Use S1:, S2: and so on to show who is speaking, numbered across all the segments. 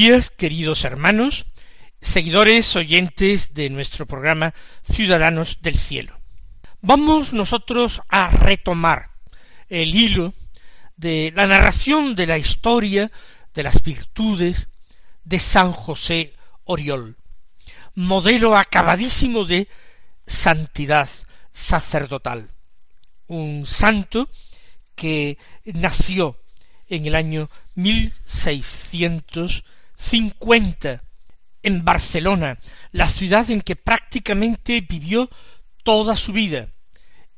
S1: Días, queridos hermanos, seguidores, oyentes de nuestro programa Ciudadanos del Cielo. Vamos nosotros a retomar el hilo de la narración de la historia de las virtudes de San José Oriol, modelo acabadísimo de santidad sacerdotal, un santo que nació en el año 1650 en Barcelona, la ciudad en que prácticamente vivió toda su vida,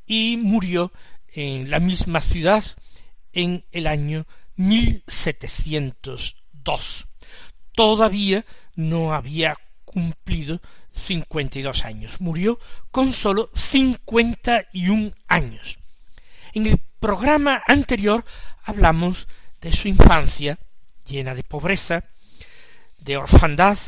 S1: y murió en la misma ciudad en el año 1702. Todavía no había cumplido cincuenta y dos años. Murió con sólo cincuenta y un años. En el programa anterior hablamos de su infancia, llena de pobreza, de orfandad,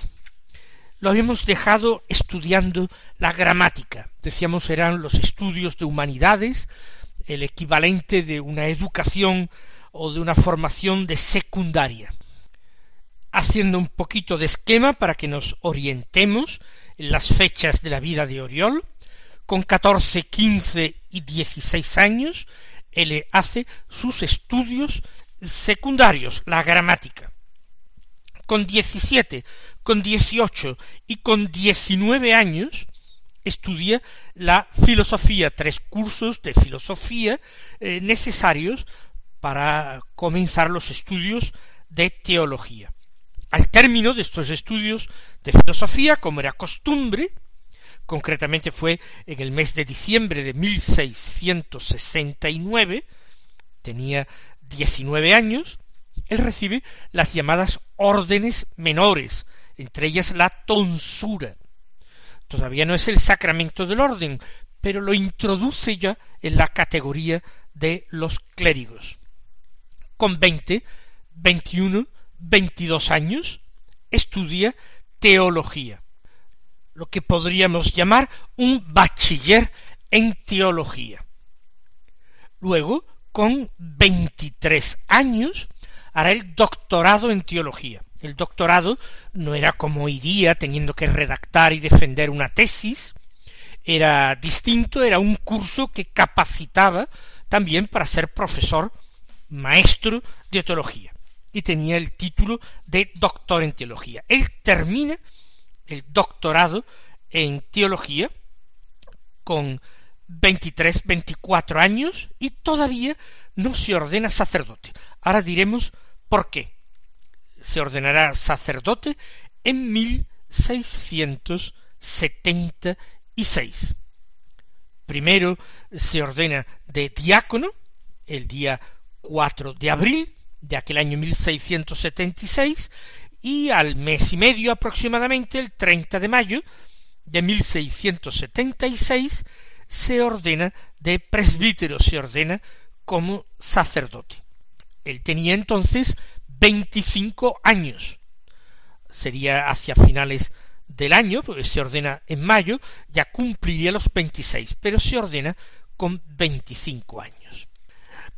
S1: lo habíamos dejado estudiando la gramática. Decíamos eran los estudios de humanidades, el equivalente de una educación o de una formación de secundaria. Haciendo un poquito de esquema para que nos orientemos en las fechas de la vida de Oriol, con catorce, quince y dieciséis años, él hace sus estudios secundarios, la gramática. Con diecisiete, con dieciocho y con diecinueve años estudia la filosofía, tres cursos de filosofía eh, necesarios para comenzar los estudios de teología. Al término de estos estudios de filosofía, como era costumbre, concretamente fue en el mes de diciembre de 1669, tenía diecinueve años, él recibe las llamadas órdenes menores, entre ellas la tonsura. Todavía no es el sacramento del orden, pero lo introduce ya en la categoría de los clérigos. Con veinte, veintiuno, veintidós años, estudia teología, lo que podríamos llamar un bachiller en teología. Luego con veintitrés años hará el doctorado en teología. El doctorado no era como hoy día teniendo que redactar y defender una tesis, era distinto, era un curso que capacitaba también para ser profesor maestro de teología y tenía el título de doctor en teología. Él termina el doctorado en teología con 23, 24 años y todavía no se ordena sacerdote. Ahora diremos por qué. Se ordenará sacerdote en 1676. Primero se ordena de diácono el día 4 de abril de aquel año 1676 y al mes y medio aproximadamente, el 30 de mayo de 1676, se ordena de presbítero, se ordena como sacerdote. Él tenía entonces veinticinco años. Sería hacia finales del año, porque se ordena en mayo, ya cumpliría los veintiséis, pero se ordena con veinticinco años.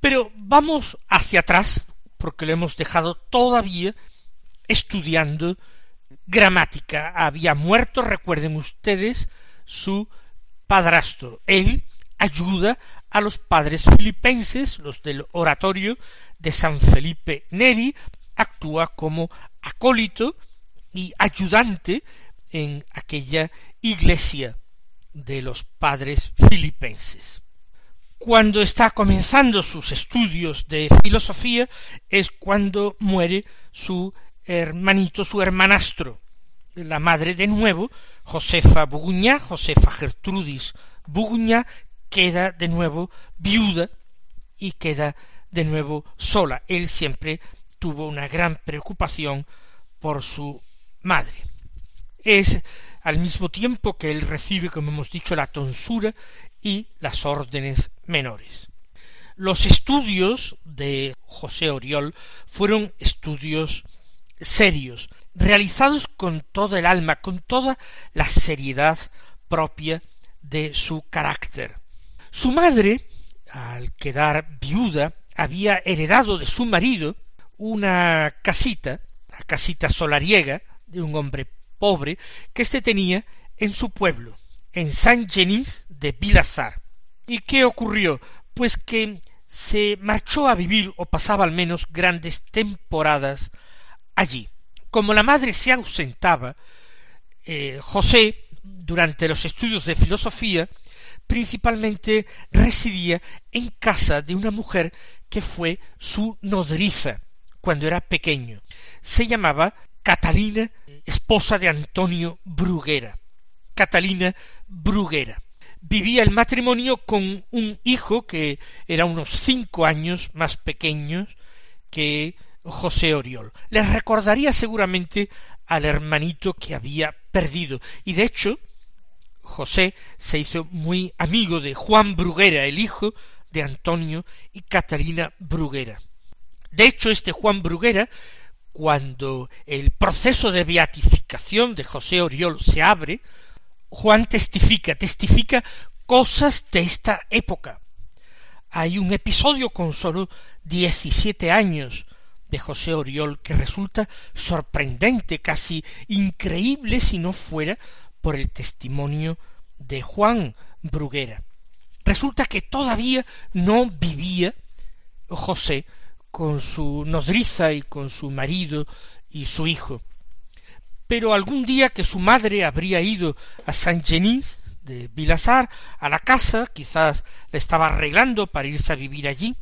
S1: Pero vamos hacia atrás, porque lo hemos dejado todavía estudiando gramática. Había muerto, recuerden ustedes, su padrastro. Él ayuda a los padres filipenses, los del oratorio de San Felipe Neri, actúa como acólito y ayudante en aquella iglesia de los padres filipenses. Cuando está comenzando sus estudios de filosofía es cuando muere su hermanito, su hermanastro, la madre de nuevo, Josefa Buguñá, Josefa Gertrudis Buguñá, queda de nuevo viuda y queda de nuevo sola. Él siempre tuvo una gran preocupación por su madre. Es al mismo tiempo que él recibe, como hemos dicho, la tonsura y las órdenes menores. Los estudios de José Oriol fueron estudios serios, realizados con todo el alma, con toda la seriedad propia de su carácter. Su madre, al quedar viuda, había heredado de su marido una casita, la casita solariega de un hombre pobre que éste tenía en su pueblo, en Saint Genis de Vilassar. ¿Y qué ocurrió? Pues que se marchó a vivir o pasaba al menos grandes temporadas allí. Como la madre se ausentaba, eh, José, durante los estudios de filosofía, principalmente residía en casa de una mujer que fue su nodriza cuando era pequeño. Se llamaba Catalina, esposa de Antonio Bruguera. Catalina Bruguera. Vivía el matrimonio con un hijo que era unos cinco años más pequeño que José Oriol. Les recordaría seguramente al hermanito que había perdido. Y de hecho, José se hizo muy amigo de Juan Bruguera, el hijo de Antonio y Catalina Bruguera. De hecho, este Juan Bruguera, cuando el proceso de beatificación de José Oriol se abre, Juan testifica, testifica cosas de esta época. Hay un episodio con sólo diecisiete años de José Oriol que resulta sorprendente, casi increíble si no fuera por el testimonio de Juan Bruguera. Resulta que todavía no vivía José con su nodriza y con su marido y su hijo. Pero algún día que su madre habría ido a San Genís de Vilasar, a la casa, quizás le estaba arreglando para irse a vivir allí,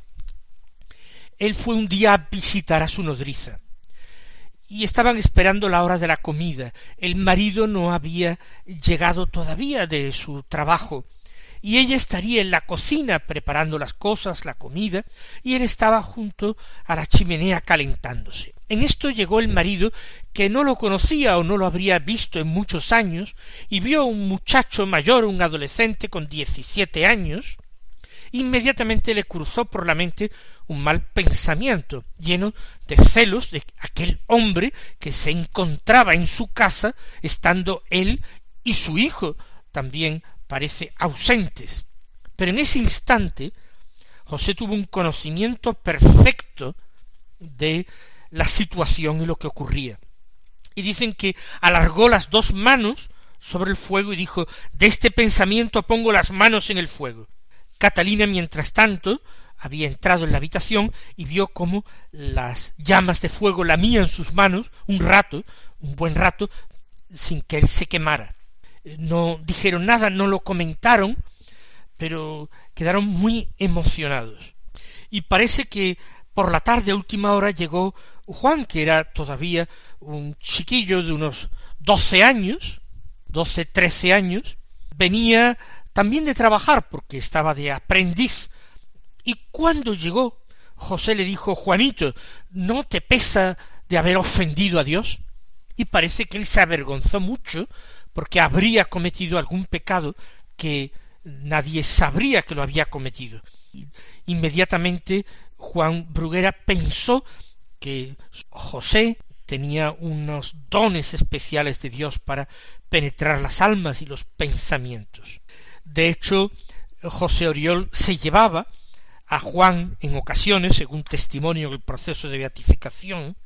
S1: él fue un día a visitar a su nodriza y estaban esperando la hora de la comida. El marido no había llegado todavía de su trabajo y ella estaría en la cocina preparando las cosas, la comida, y él estaba junto a la chimenea calentándose. En esto llegó el marido, que no lo conocía o no lo habría visto en muchos años, y vio un muchacho mayor, un adolescente con diecisiete años, inmediatamente le cruzó por la mente un mal pensamiento, lleno de celos de aquel hombre que se encontraba en su casa, estando él y su hijo también parece ausentes. Pero en ese instante José tuvo un conocimiento perfecto de la situación y lo que ocurría. Y dicen que alargó las dos manos sobre el fuego y dijo de este pensamiento pongo las manos en el fuego. Catalina, mientras tanto, había entrado en la habitación y vio cómo las llamas de fuego lamían sus manos un rato, un buen rato, sin que él se quemara. No dijeron nada, no lo comentaron, pero quedaron muy emocionados. Y parece que por la tarde a última hora llegó Juan, que era todavía un chiquillo de unos doce años, doce, trece años, venía también de trabajar porque estaba de aprendiz y cuando llegó, José le dijo Juanito, ¿no te pesa de haber ofendido a Dios? Y parece que él se avergonzó mucho porque habría cometido algún pecado que nadie sabría que lo había cometido. Inmediatamente Juan Bruguera pensó que José tenía unos dones especiales de Dios para penetrar las almas y los pensamientos. De hecho, José Oriol se llevaba a Juan en ocasiones, según testimonio del proceso de beatificación,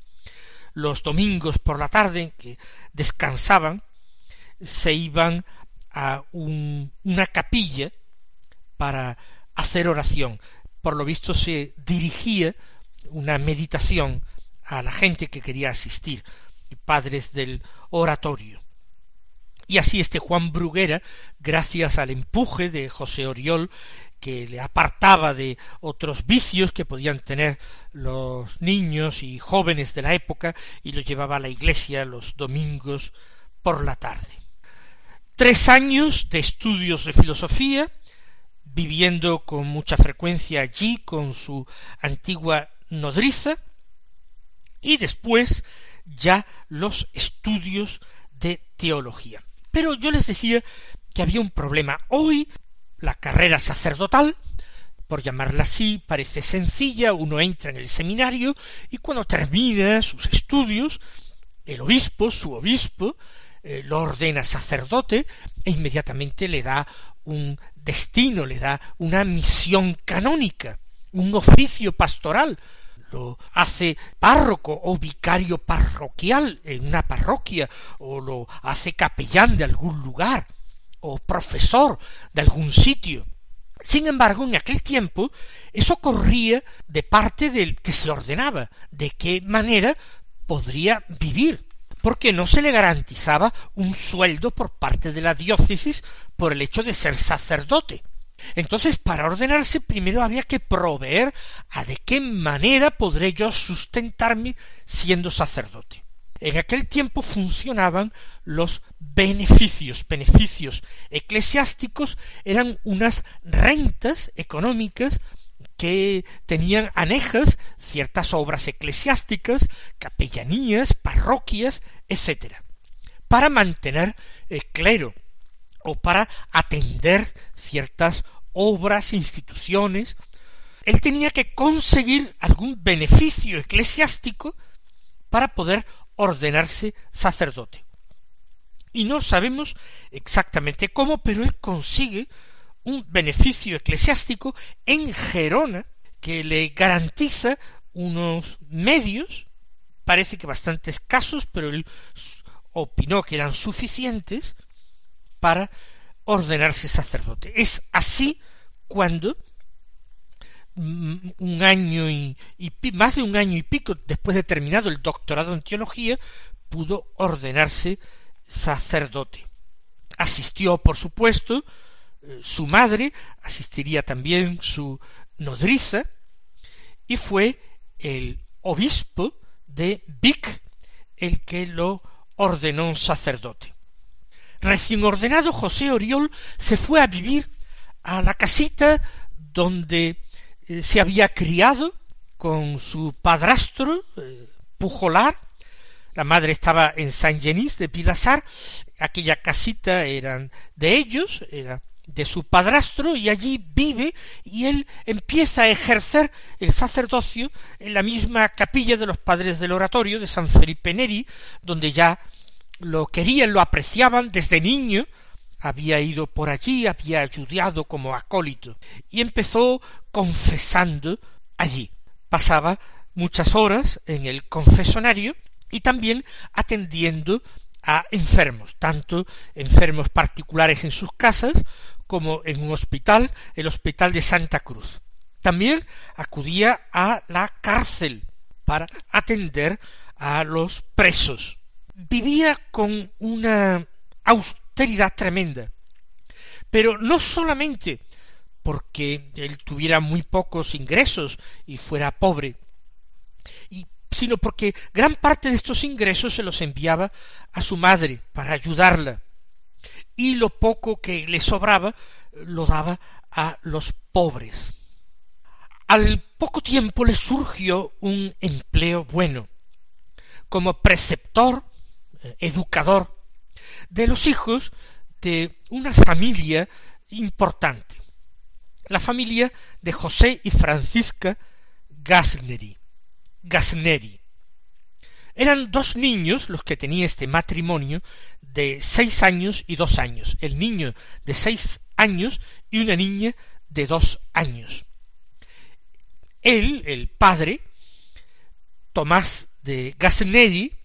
S1: los domingos por la tarde que descansaban, se iban a una capilla para hacer oración. Por lo visto se dirigía una meditación a la gente que quería asistir, padres del oratorio. Y así este Juan Bruguera, gracias al empuje de José Oriol, que le apartaba de otros vicios que podían tener los niños y jóvenes de la época y lo llevaba a la iglesia los domingos por la tarde. Tres años de estudios de filosofía, viviendo con mucha frecuencia allí con su antigua nodriza, y después ya los estudios de teología. Pero yo les decía que había un problema. Hoy la carrera sacerdotal, por llamarla así, parece sencilla, uno entra en el seminario y cuando termina sus estudios, el obispo, su obispo, eh, lo ordena sacerdote e inmediatamente le da un destino, le da una misión canónica, un oficio pastoral, lo hace párroco o vicario parroquial en una parroquia, o lo hace capellán de algún lugar, o profesor de algún sitio. Sin embargo, en aquel tiempo eso corría de parte del que se ordenaba, de qué manera podría vivir, porque no se le garantizaba un sueldo por parte de la diócesis por el hecho de ser sacerdote. Entonces, para ordenarse, primero había que proveer a de qué manera podré yo sustentarme siendo sacerdote. En aquel tiempo funcionaban los beneficios. Beneficios eclesiásticos eran unas rentas económicas que tenían anejas ciertas obras eclesiásticas, capellanías, parroquias, etc., para mantener el clero o para atender ciertas obras, instituciones. Él tenía que conseguir algún beneficio eclesiástico para poder ordenarse sacerdote. Y no sabemos exactamente cómo, pero él consigue un beneficio eclesiástico en Gerona que le garantiza unos medios, parece que bastante escasos, pero él opinó que eran suficientes para ordenarse sacerdote. Es así cuando un año y, más de un año y pico después de terminado el doctorado en teología, pudo ordenarse sacerdote. Asistió, por supuesto, eh, su madre, asistiría también su nodriza, y fue el obispo de Vic el que lo ordenó sacerdote. Recién ordenado, José Oriol se fue a vivir a la casita donde eh, se había criado con su padrastro, eh, Pujolar, la madre estaba en San Genís de Pilasar, aquella casita eran de ellos, era de su padrastro, y allí vive, y él empieza a ejercer el sacerdocio en la misma capilla de los padres del oratorio de San Felipe Neri, donde ya lo querían, lo apreciaban desde niño, había ido por allí, había ayudado como acólito, y empezó confesando allí. Pasaba muchas horas en el confesonario y también atendiendo a enfermos, tanto enfermos particulares en sus casas como en un hospital, el Hospital de Santa Cruz. También acudía a la cárcel para atender a los presos. Vivía con una austeridad tremenda. Pero no solamente porque él tuviera muy pocos ingresos y fuera pobre, sino porque gran parte de estos ingresos se los enviaba a su madre para ayudarla, y lo poco que le sobraba lo daba a los pobres. Al poco tiempo le surgió un empleo bueno, como preceptor, educador de los hijos de una familia importante, la familia de José y Francisca Gasneri. Gasneri. Eran dos niños los que tenía este matrimonio de seis años y dos años, el niño de seis años y una niña de dos años. Él, el padre, Tomás de Gasneri,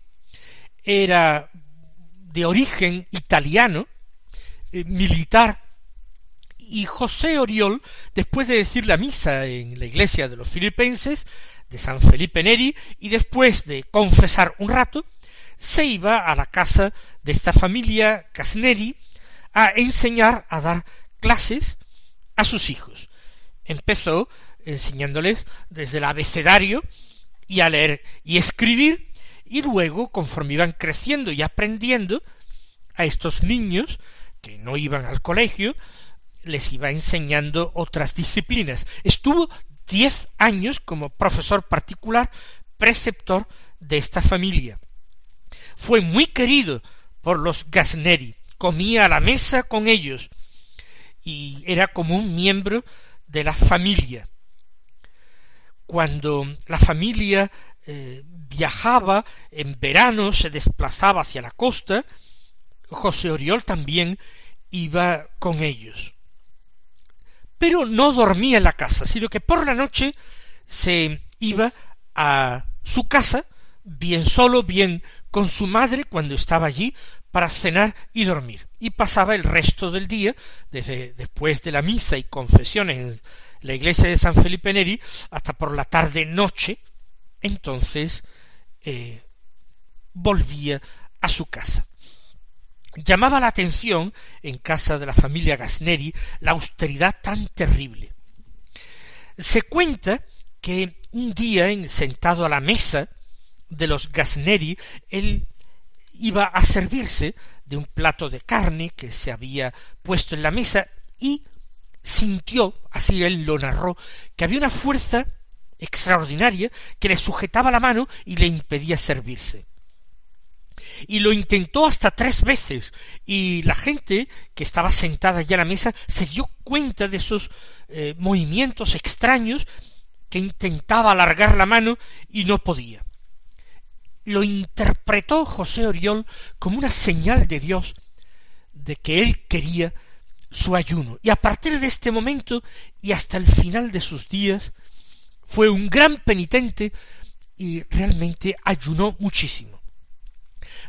S1: era de origen italiano, eh, militar, y José Oriol, después de decir la misa en la iglesia de los filipenses, de San Felipe Neri, y después de confesar un rato, se iba a la casa de esta familia Casneri a enseñar a dar clases a sus hijos. Empezó enseñándoles desde el abecedario y a leer y escribir, y luego, conforme iban creciendo y aprendiendo, a estos niños que no iban al colegio, les iba enseñando otras disciplinas. Estuvo diez años como profesor particular, preceptor de esta familia. Fue muy querido por los Gasneri, comía a la mesa con ellos y era como un miembro de la familia. Cuando la familia eh, viajaba en verano, se desplazaba hacia la costa, José Oriol también iba con ellos. Pero no dormía en la casa, sino que por la noche se iba a su casa, bien solo, bien con su madre cuando estaba allí para cenar y dormir. Y pasaba el resto del día, desde después de la misa y confesiones en la iglesia de San Felipe Neri, hasta por la tarde noche, entonces eh, volvía a su casa. Llamaba la atención en casa de la familia Gasneri la austeridad tan terrible. Se cuenta que un día, sentado a la mesa de los Gasneri, él iba a servirse de un plato de carne que se había puesto en la mesa y sintió, así él lo narró, que había una fuerza extraordinaria que le sujetaba la mano y le impedía servirse y lo intentó hasta tres veces y la gente que estaba sentada ya a la mesa se dio cuenta de esos eh, movimientos extraños que intentaba alargar la mano y no podía. Lo interpretó José Oriol como una señal de Dios de que él quería su ayuno. Y a partir de este momento y hasta el final de sus días, fue un gran penitente y realmente ayunó muchísimo.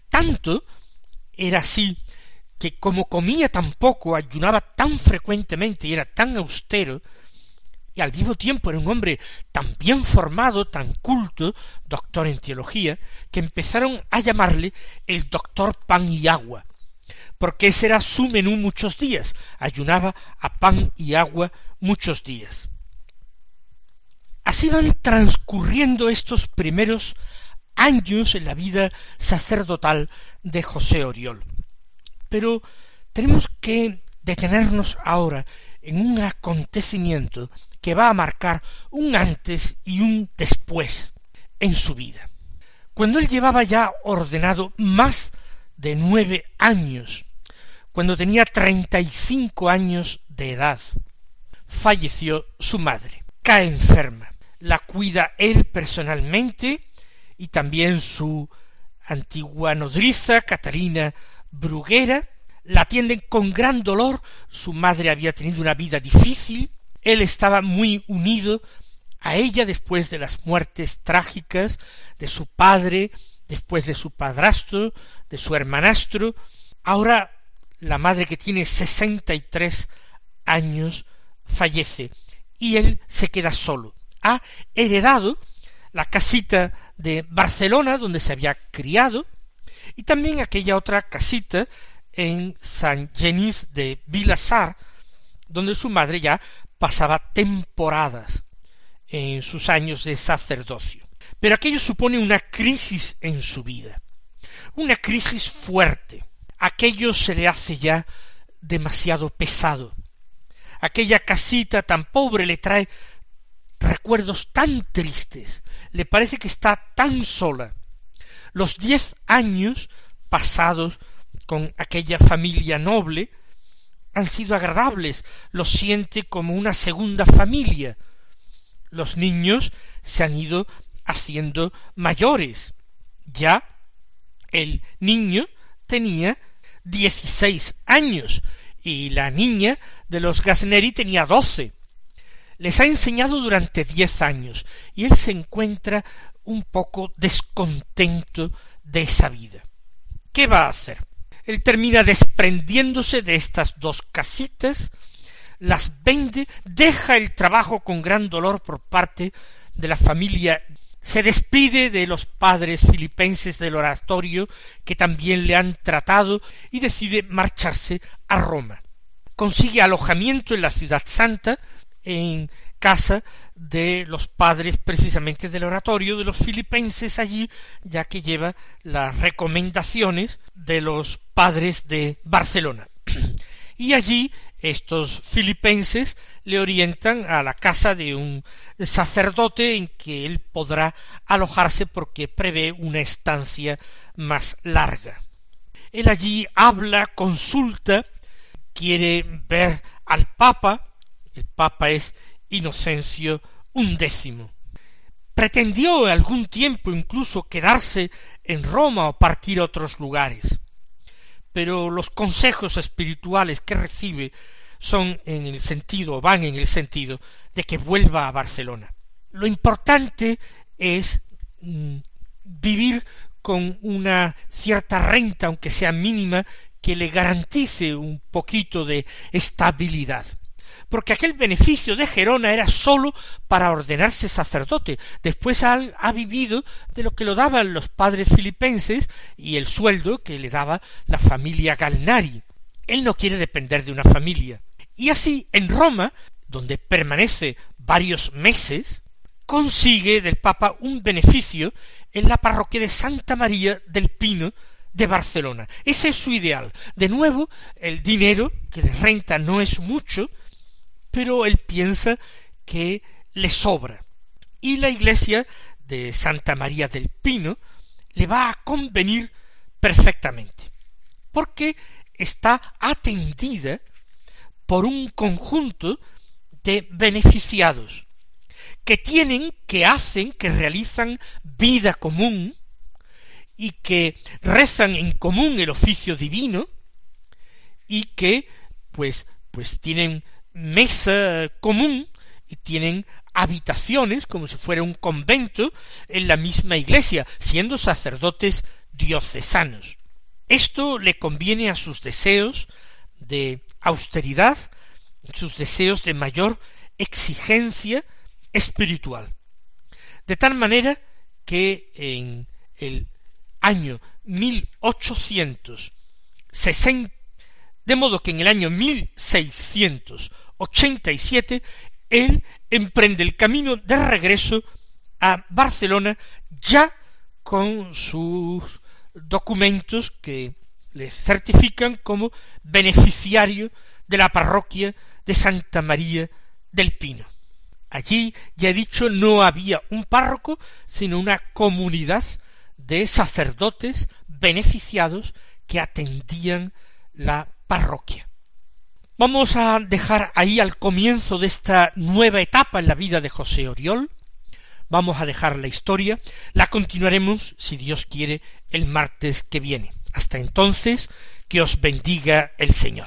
S1: Tanto era así que como comía tan poco, ayunaba tan frecuentemente y era tan austero, y al mismo tiempo era un hombre tan bien formado, tan culto, doctor en teología, que empezaron a llamarle el doctor pan y agua, porque ese era su menú muchos días, ayunaba a pan y agua muchos días. Así van transcurriendo estos primeros años en la vida sacerdotal de José Oriol. Pero tenemos que detenernos ahora en un acontecimiento que va a marcar un antes y un después en su vida. Cuando él llevaba ya ordenado más de nueve años, cuando tenía treinta y cinco años de edad, falleció su madre, cae enferma, la cuida él personalmente y también su antigua nodriza, Catalina Bruguera, la atienden con gran dolor, su madre había tenido una vida difícil, él estaba muy unido a ella después de las muertes trágicas de su padre, después de su padrastro, de su hermanastro, ahora la madre que tiene sesenta y tres años fallece y él se queda solo. Ha heredado la casita de Barcelona, donde se había criado, y también aquella otra casita en San Genís de Vilasar, donde su madre ya pasaba temporadas en sus años de sacerdocio. Pero aquello supone una crisis en su vida, una crisis fuerte. Aquello se le hace ya demasiado pesado. Aquella casita tan pobre le trae recuerdos tan tristes, le parece que está tan sola. Los diez años pasados con aquella familia noble han sido agradables, los siente como una segunda familia. Los niños se han ido haciendo mayores. Ya el niño tenía dieciséis años y la niña de los Gasneri tenía doce les ha enseñado durante diez años y él se encuentra un poco descontento de esa vida. ¿Qué va a hacer? Él termina desprendiéndose de estas dos casitas, las vende, deja el trabajo con gran dolor por parte de la familia, se despide de los padres filipenses del oratorio que también le han tratado y decide marcharse a Roma. Consigue alojamiento en la ciudad santa, en casa de los padres precisamente del oratorio de los filipenses allí, ya que lleva las recomendaciones de los padres de Barcelona. y allí estos filipenses le orientan a la casa de un sacerdote en que él podrá alojarse porque prevé una estancia más larga. Él allí habla, consulta, quiere ver al Papa, el Papa es Inocencio undécimo. Pretendió algún tiempo incluso quedarse en Roma o partir a otros lugares, pero los consejos espirituales que recibe son en el sentido, van en el sentido de que vuelva a Barcelona. Lo importante es mm, vivir con una cierta renta, aunque sea mínima, que le garantice un poquito de estabilidad porque aquel beneficio de Gerona era sólo para ordenarse sacerdote. Después ha, ha, vivido de lo que lo daban los padres filipenses y el sueldo que le daba la familia Galnari. Él no quiere depender de una familia. Y así, en Roma, donde permanece varios meses, consigue del Papa un beneficio en la parroquia de Santa María del Pino de Barcelona. Ese es su ideal. De nuevo, el dinero que le renta no es mucho, pero él piensa que le sobra. Y la iglesia de Santa María del Pino le va a convenir perfectamente, porque está atendida por un conjunto de beneficiados que tienen, que hacen, que realizan vida común y que rezan en común el oficio divino y que pues pues tienen mesa común y tienen habitaciones como si fuera un convento en la misma iglesia, siendo sacerdotes diocesanos. Esto le conviene a sus deseos de austeridad, sus deseos de mayor exigencia espiritual. De tal manera que en el año sesenta de modo que en el año seiscientos y siete él emprende el camino de regreso a Barcelona ya con sus documentos que le certifican como beneficiario de la parroquia de Santa María del Pino. Allí, ya he dicho, no había un párroco, sino una comunidad de sacerdotes beneficiados que atendían la parroquia. Vamos a dejar ahí al comienzo de esta nueva etapa en la vida de José Oriol. Vamos a dejar la historia. La continuaremos, si Dios quiere, el martes que viene. Hasta entonces, que os bendiga el Señor.